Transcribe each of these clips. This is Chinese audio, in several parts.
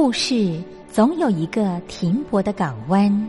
故事总有一个停泊的港湾。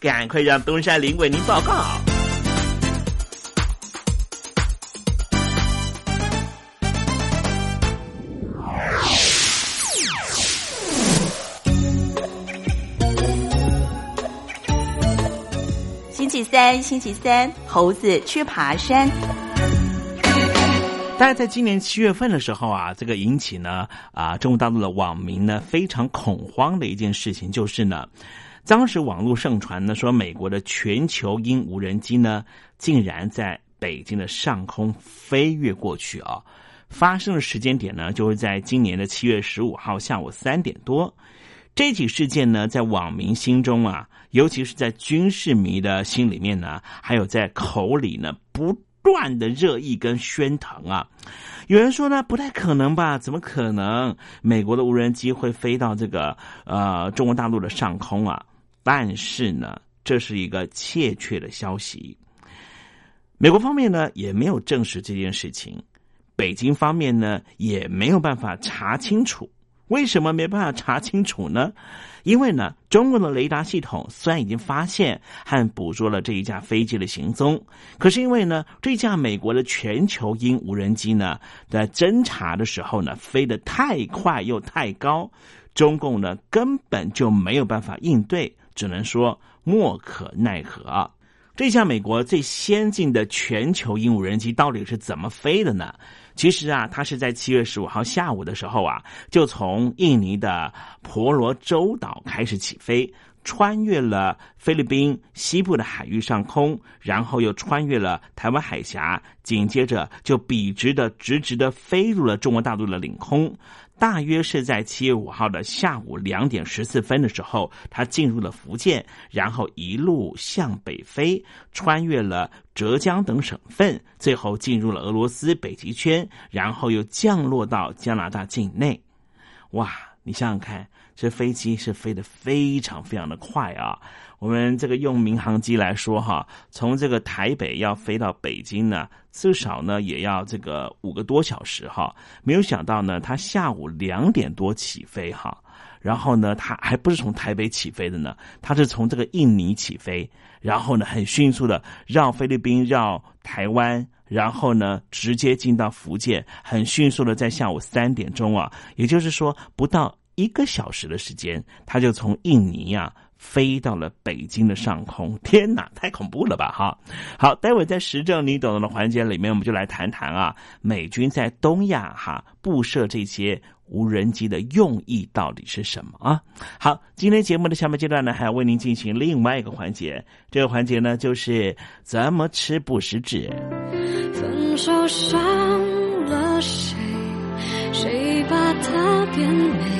赶快让东山林为您报告。星期三，星期三，猴子去爬山。但是在今年七月份的时候啊，这个引起呢啊中国大陆的网民呢非常恐慌的一件事情，就是呢，当时网络盛传呢说美国的全球鹰无人机呢竟然在北京的上空飞越过去啊，发生的时间点呢就是在今年的七月十五号下午三点多。这起事件呢，在网民心中啊，尤其是在军事迷的心里面呢，还有在口里呢，不断的热议跟喧腾啊。有人说呢，不太可能吧？怎么可能？美国的无人机会飞到这个呃中国大陆的上空啊？但是呢，这是一个确切的消息。美国方面呢，也没有证实这件事情，北京方面呢，也没有办法查清楚。为什么没办法查清楚呢？因为呢，中国的雷达系统虽然已经发现和捕捉了这一架飞机的行踪，可是因为呢，这架美国的全球鹰无人机呢，在侦查的时候呢，飞得太快又太高，中共呢根本就没有办法应对，只能说莫可奈何。这架美国最先进的全球鹰无人机到底是怎么飞的呢？其实啊，它是在七月十五号下午的时候啊，就从印尼的婆罗洲岛开始起飞，穿越了菲律宾西部的海域上空，然后又穿越了台湾海峡，紧接着就笔直的、直直的飞入了中国大陆的领空。大约是在七月五号的下午两点十四分的时候，它进入了福建，然后一路向北飞，穿越了浙江等省份，最后进入了俄罗斯北极圈，然后又降落到加拿大境内。哇，你想想看，这飞机是飞得非常非常的快啊！我们这个用民航机来说哈，从这个台北要飞到北京呢，至少呢也要这个五个多小时哈。没有想到呢，他下午两点多起飞哈，然后呢，他还不是从台北起飞的呢，他是从这个印尼起飞，然后呢，很迅速的绕菲律宾、绕台湾，然后呢，直接进到福建，很迅速的在下午三点钟啊，也就是说不到一个小时的时间，他就从印尼呀。飞到了北京的上空，天哪，太恐怖了吧！哈，好，待会在时政你懂的环节里面，我们就来谈谈啊，美军在东亚哈布设这些无人机的用意到底是什么啊？好，今天节目的下面阶段呢，还要为您进行另外一个环节，这个环节呢就是怎么吃不食指。分手伤了谁？谁把它变美？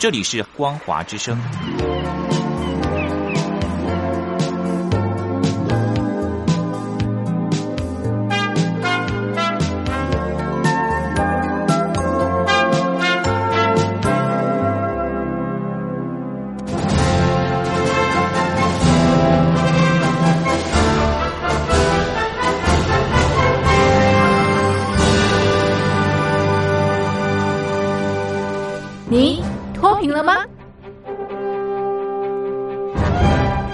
这里是光华之声。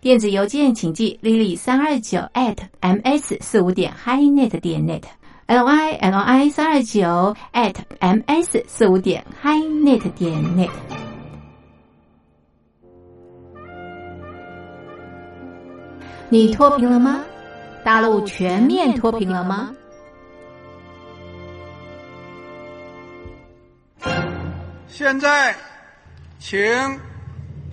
电子邮件请寄 lily 三二九 at ms 四五点 highnet 点 net，l y l i 三二九 at ms 四五点 highnet 点 net。你脱贫了吗？大陆全面脱贫了吗？现在，请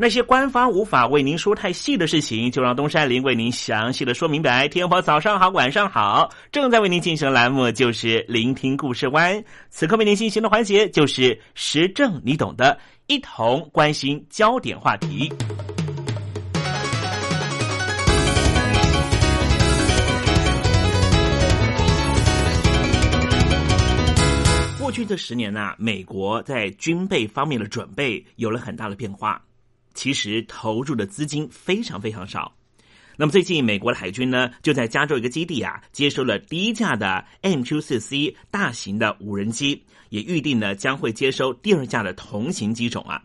那些官方无法为您说太细的事情，就让东山林为您详细的说明白。天婆早上好，晚上好，正在为您进行的栏目就是聆听故事湾。此刻为您进行的环节就是时政，你懂的，一同关心焦点话题。过去这十年呢，美国在军备方面的准备有了很大的变化。其实投入的资金非常非常少。那么最近，美国的海军呢，就在加州一个基地啊，接收了第一架的 MQ 四 C 大型的无人机，也预定呢将会接收第二架的同型机种啊。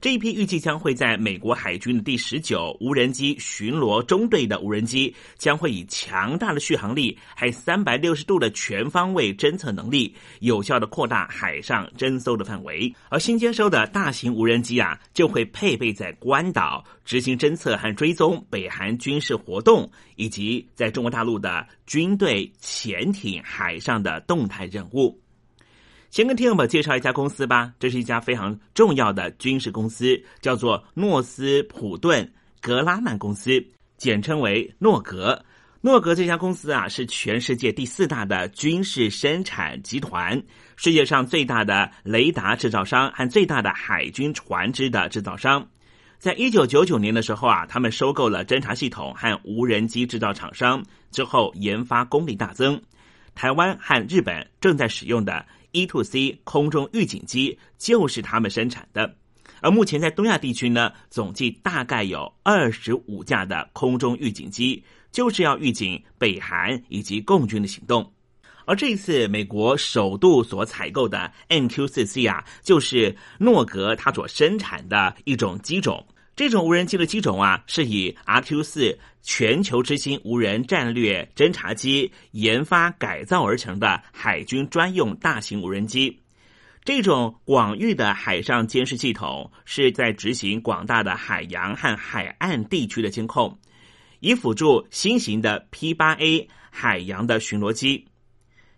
这一批预计将会在美国海军的第十九无人机巡逻中队的无人机，将会以强大的续航力，还三百六十度的全方位侦测能力，有效的扩大海上侦搜的范围。而新接收的大型无人机啊，就会配备在关岛执行侦测和追踪北韩军事活动，以及在中国大陆的军队潜艇海上的动态任务。先跟听众们介绍一家公司吧，这是一家非常重要的军事公司，叫做诺斯普顿格拉曼公司，简称为诺格。诺格这家公司啊，是全世界第四大的军事生产集团，世界上最大的雷达制造商和最大的海军船只的制造商。在一九九九年的时候啊，他们收购了侦察系统和无人机制造厂商，之后研发功力大增。台湾和日本正在使用的。E to C 空中预警机就是他们生产的，而目前在东亚地区呢，总计大概有二十五架的空中预警机，就是要预警北韩以及共军的行动。而这一次美国首度所采购的 NQ4C 啊，就是诺格它所生产的一种机种。这种无人机的机种啊，是以 RQ 四全球之星无人战略侦察机研发改造而成的海军专用大型无人机。这种广域的海上监视系统是在执行广大的海洋和海岸地区的监控，以辅助新型的 P 八 A 海洋的巡逻机。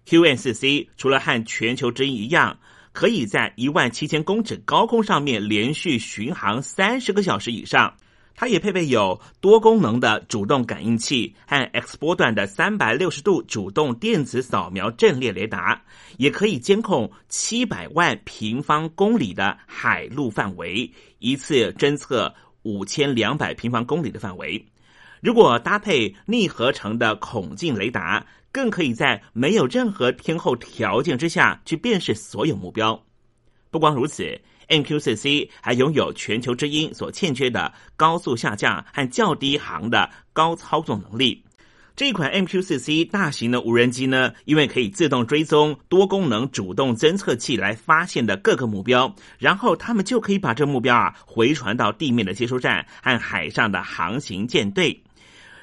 QN 四 C 除了和全球之鹰一样。可以在一万七千公尺高空上面连续巡航三十个小时以上。它也配备有多功能的主动感应器和 X 波段的三百六十度主动电子扫描阵列雷达，也可以监控七百万平方公里的海陆范围，一次侦测五千两百平方公里的范围。如果搭配逆合成的孔径雷达。更可以在没有任何天候条件之下去辨识所有目标。不光如此，NQ4C 还拥有全球之鹰所欠缺的高速下降和较低航的高操纵能力。这款 MQ4C 大型的无人机呢，因为可以自动追踪多功能主动侦测器来发现的各个目标，然后他们就可以把这目标啊回传到地面的接收站和海上的航行舰队。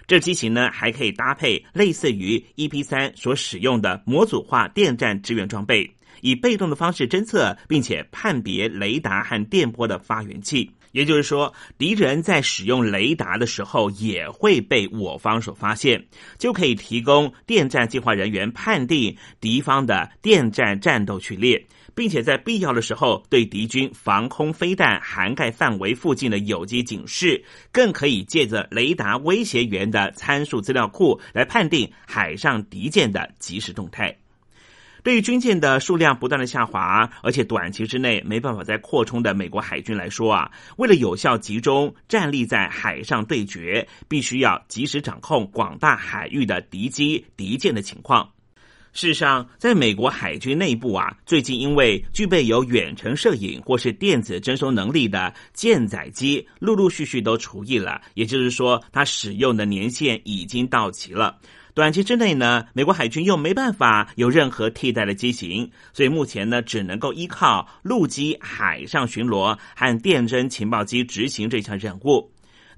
这机型呢，还可以搭配类似于 EP 三所使用的模组化电站支援装备，以被动的方式侦测并且判别雷达和电波的发源器。也就是说，敌人在使用雷达的时候也会被我方所发现，就可以提供电站计划人员判定敌方的电站战斗序列，并且在必要的时候对敌军防空飞弹涵盖范围附近的有机警示，更可以借着雷达威胁源的参数资料库来判定海上敌舰的即时动态。对于军舰的数量不断的下滑，而且短期之内没办法再扩充的美国海军来说啊，为了有效集中战力在海上对决，必须要及时掌控广大海域的敌机、敌舰的情况。事实上，在美国海军内部啊，最近因为具备有远程摄影或是电子征收能力的舰载机，陆陆续续都除役了，也就是说，它使用的年限已经到期了。短期之内呢，美国海军又没办法有任何替代的机型，所以目前呢，只能够依靠陆基海上巡逻和电侦情报机执行这项任务。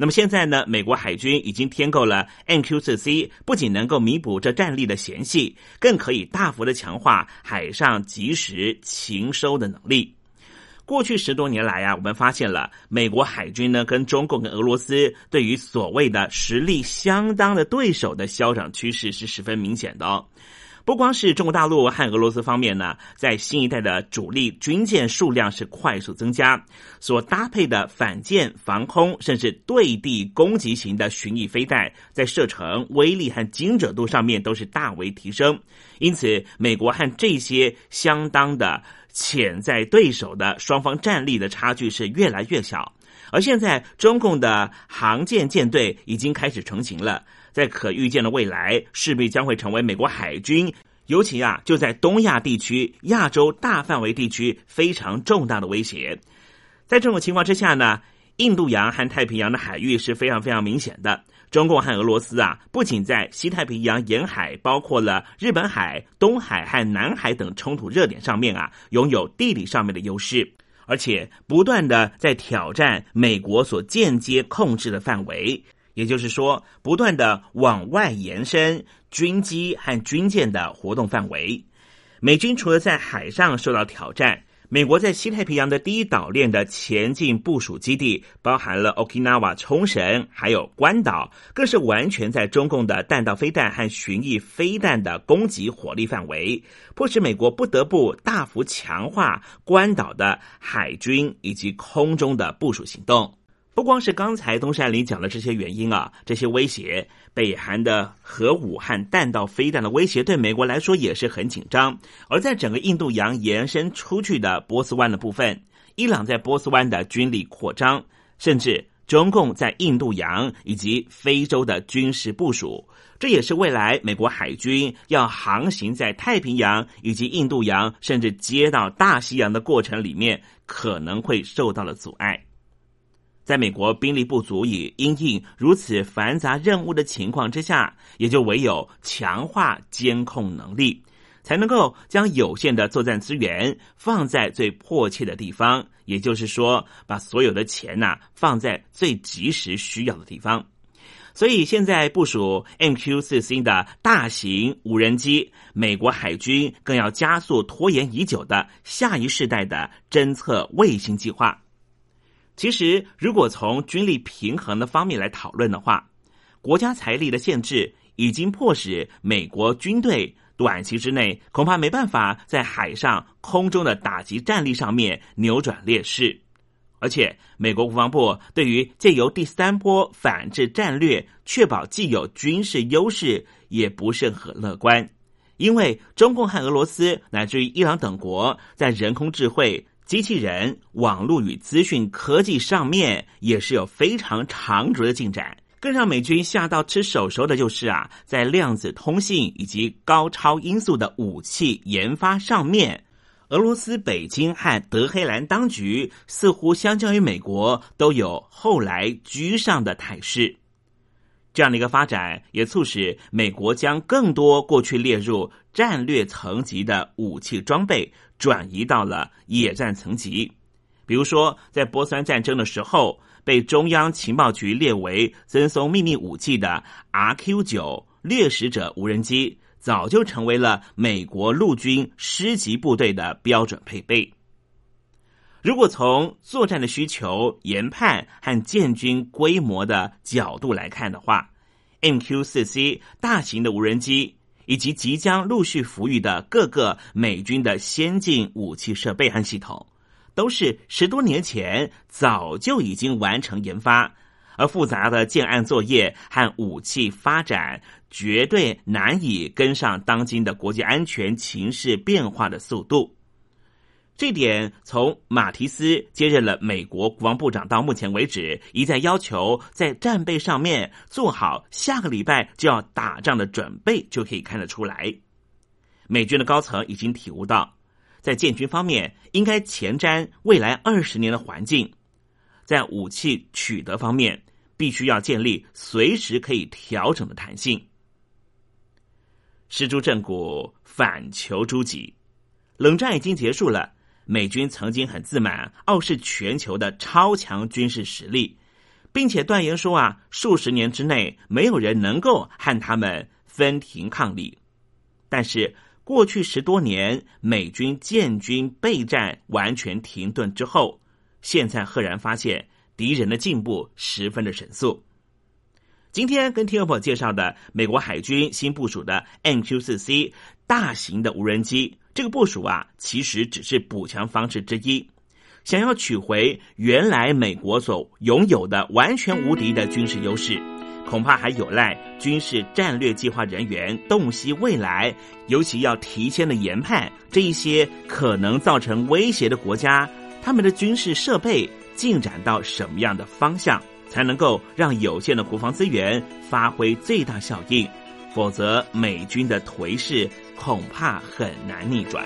那么现在呢，美国海军已经添购了 NQ-4C，不仅能够弥补这战力的嫌隙，更可以大幅的强化海上及时情收的能力。过去十多年来啊，我们发现了美国海军呢跟中共跟俄罗斯对于所谓的实力相当的对手的消长趋势是十分明显的哦。不光是中国大陆和俄罗斯方面呢，在新一代的主力军舰数量是快速增加，所搭配的反舰、防空甚至对地攻击型的巡弋飞弹，在射程、威力和精准度上面都是大为提升。因此，美国和这些相当的。潜在对手的双方战力的差距是越来越小，而现在中共的航舰舰队已经开始成型了，在可预见的未来，势必将会成为美国海军，尤其啊就在东亚地区、亚洲大范围地区非常重大的威胁。在这种情况之下呢，印度洋和太平洋的海域是非常非常明显的。中共和俄罗斯啊，不仅在西太平洋沿海，包括了日本海、东海和南海等冲突热点上面啊，拥有地理上面的优势，而且不断的在挑战美国所间接控制的范围，也就是说，不断的往外延伸军机和军舰的活动范围。美军除了在海上受到挑战。美国在西太平洋的第一岛链的前进部署基地，包含了 Okinawa 冲绳，还有关岛，更是完全在中共的弹道飞弹和巡弋飞弹的攻击火力范围，迫使美国不得不大幅强化关岛的海军以及空中的部署行动。不光是刚才东山林讲的这些原因啊，这些威胁，北韩的核武和弹道飞弹的威胁对美国来说也是很紧张。而在整个印度洋延伸出去的波斯湾的部分，伊朗在波斯湾的军力扩张，甚至中共在印度洋以及非洲的军事部署，这也是未来美国海军要航行在太平洋以及印度洋，甚至接到大西洋的过程里面可能会受到了阻碍。在美国兵力不足以应应如此繁杂任务的情况之下，也就唯有强化监控能力，才能够将有限的作战资源放在最迫切的地方。也就是说，把所有的钱呐放在最及时需要的地方。所以，现在部署 MQ 四 C 的大型无人机，美国海军更要加速拖延已久的下一世代的侦测卫星计划。其实，如果从军力平衡的方面来讨论的话，国家财力的限制已经迫使美国军队短期之内恐怕没办法在海上、空中的打击战力上面扭转劣势。而且，美国国防部对于借由第三波反制战略确保既有军事优势，也不甚很乐观，因为中共和俄罗斯乃至于伊朗等国在人工智慧。机器人、网络与资讯科技上面也是有非常长足的进展。更让美军吓到吃手熟的就是啊，在量子通信以及高超音速的武器研发上面，俄罗斯北京和德黑兰当局似乎相较于美国都有后来居上的态势。这样的一个发展，也促使美国将更多过去列入战略层级的武器装备。转移到了野战层级，比如说，在波斯湾战争的时候，被中央情报局列为赠送秘密武器的 RQ 九掠食者无人机，早就成为了美国陆军师级部队的标准配备。如果从作战的需求、研判和建军规模的角度来看的话，MQ 四 C 大型的无人机以及即将陆续服役的各个美军的先进武器设备和系统，都是十多年前早就已经完成研发，而复杂的建案作业和武器发展绝对难以跟上当今的国际安全情势变化的速度。这点从马提斯接任了美国国防部长到目前为止，一再要求在战备上面做好下个礼拜就要打仗的准备，就可以看得出来。美军的高层已经体悟到，在建军方面应该前瞻未来二十年的环境，在武器取得方面必须要建立随时可以调整的弹性。失诸正骨，反求诸己，冷战已经结束了。美军曾经很自满，傲视全球的超强军事实力，并且断言说啊，数十年之内没有人能够和他们分庭抗礼。但是过去十多年，美军建军备战完全停顿之后，现在赫然发现敌人的进步十分的神速。今天跟听众朋友介绍的美国海军新部署的 MQ-4C 大型的无人机。这个部署啊，其实只是补强方式之一。想要取回原来美国所拥有的完全无敌的军事优势，恐怕还有赖军事战略计划人员洞悉未来，尤其要提前的研判这一些可能造成威胁的国家，他们的军事设备进展到什么样的方向，才能够让有限的国防资源发挥最大效应。否则，美军的颓势恐怕很难逆转。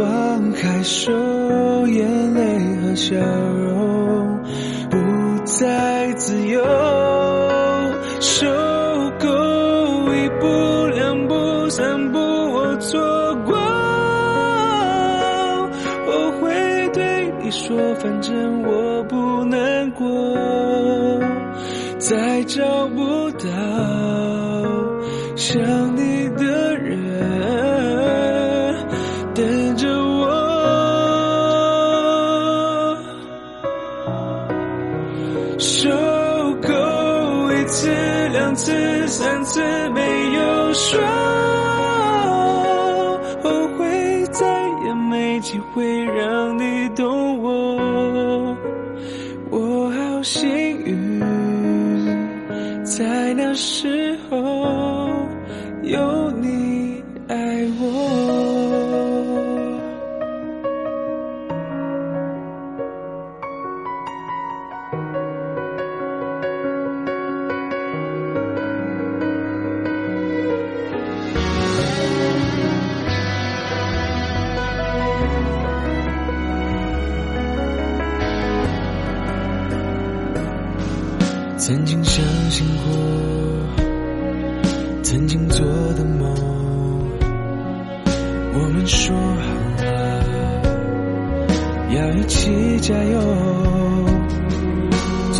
放开手，眼泪和笑容不再自由。受够一步两步三步，我错过。我会对你说，反正我不难过，再找不到。想。try.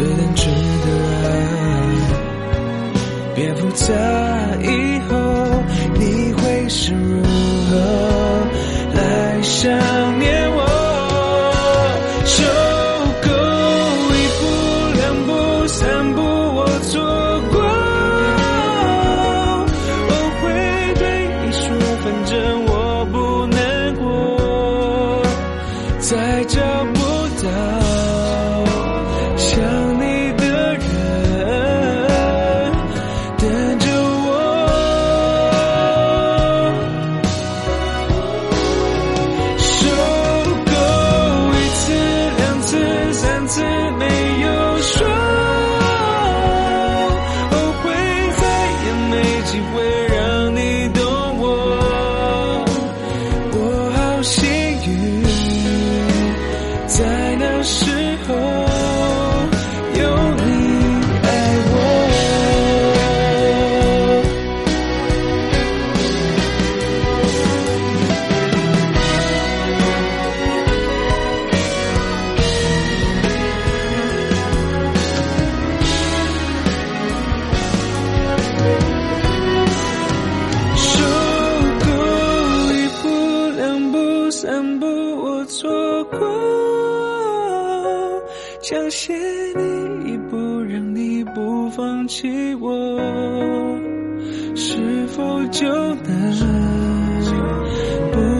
可能值得，别复杂，以后你会是如何来想？起我，是否就能？不。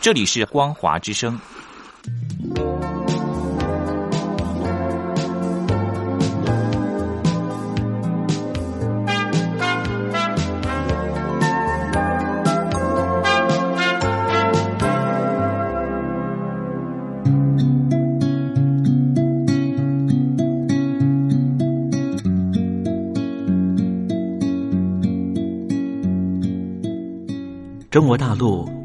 这里是光华之声。中国大陆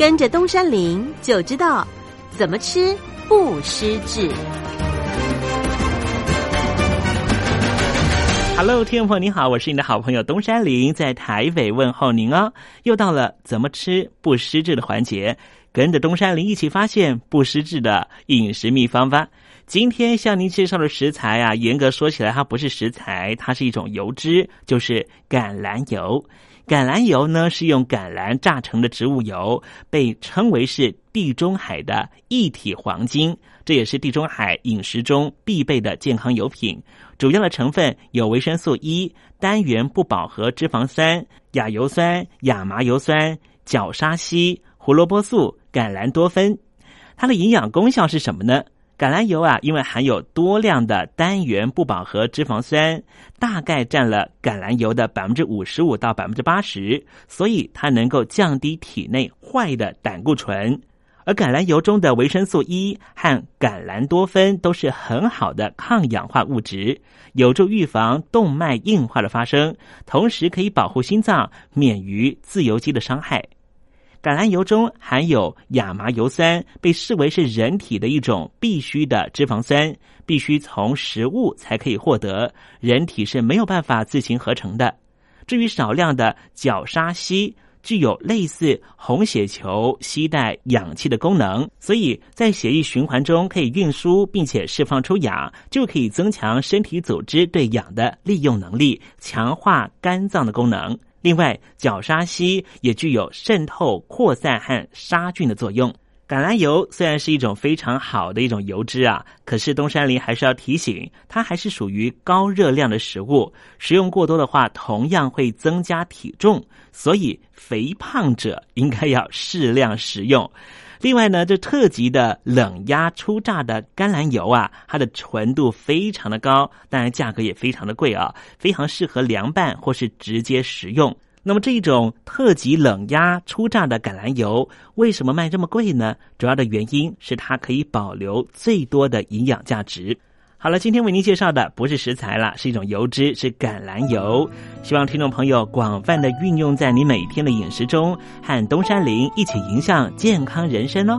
跟着东山林就知道怎么吃不失智。Hello，听众朋友您好，我是你的好朋友东山林，在台北问候您哦。又到了怎么吃不失智的环节，跟着东山林一起发现不失智的饮食秘方吧。今天向您介绍的食材啊，严格说起来，它不是食材，它是一种油脂，就是橄榄油。橄榄油呢是用橄榄榨成的植物油，被称为是地中海的一体黄金，这也是地中海饮食中必备的健康油品。主要的成分有维生素 E、单元不饱和脂肪酸、亚油酸、亚麻油酸、角鲨烯、胡萝卜素、橄榄多酚。它的营养功效是什么呢？橄榄油啊，因为含有多量的单元不饱和脂肪酸，大概占了橄榄油的百分之五十五到百分之八十，所以它能够降低体内坏的胆固醇。而橄榄油中的维生素 E 和橄榄多酚都是很好的抗氧化物质，有助预防动脉硬化的发生，同时可以保护心脏免于自由基的伤害。橄榄油中含有亚麻油酸，被视为是人体的一种必需的脂肪酸，必须从食物才可以获得，人体是没有办法自行合成的。至于少量的角鲨烯，具有类似红血球携带氧气的功能，所以在血液循环中可以运输并且释放出氧，就可以增强身体组织对氧的利用能力，强化肝脏的功能。另外，角鲨烯也具有渗透、扩散和杀菌的作用。橄榄油虽然是一种非常好的一种油脂啊，可是东山林还是要提醒，它还是属于高热量的食物，食用过多的话，同样会增加体重，所以肥胖者应该要适量食用。另外呢，这特级的冷压初榨的橄榄油啊，它的纯度非常的高，当然价格也非常的贵啊，非常适合凉拌或是直接食用。那么这一种特级冷压初榨的橄榄油为什么卖这么贵呢？主要的原因是它可以保留最多的营养价值。好了，今天为您介绍的不是食材了，是一种油脂，是橄榄油。希望听众朋友广泛的运用在你每天的饮食中，和东山林一起迎向健康人生哦。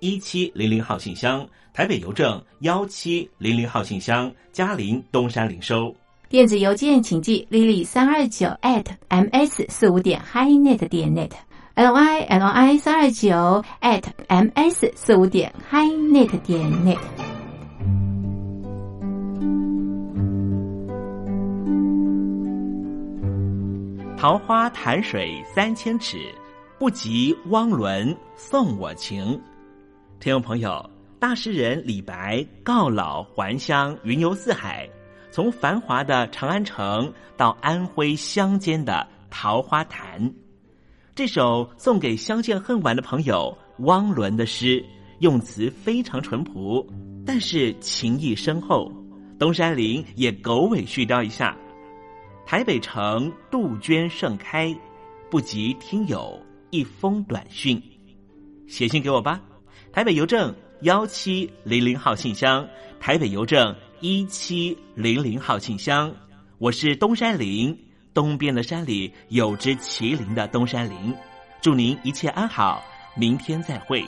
一七零零号信箱，台北邮政幺七零零号信箱，嘉陵东山领收。电子邮件请寄 lily 三二九 at ms 四五点 highnet 点 net，l y l i 三二九 at ms 四五点 highnet 点 net。桃花潭水三千尺。不及汪伦送我情，听众朋友，大诗人李白告老还乡，云游四海，从繁华的长安城到安徽乡间的桃花潭。这首送给相见恨晚的朋友汪伦的诗，用词非常淳朴，但是情意深厚。东山林也狗尾续貂一下：台北城杜鹃盛开，不及听友。一封短讯，写信给我吧。台北邮政幺七零零号信箱，台北邮政一七零零号信箱。我是东山林，东边的山里有只麒麟的东山林。祝您一切安好，明天再会。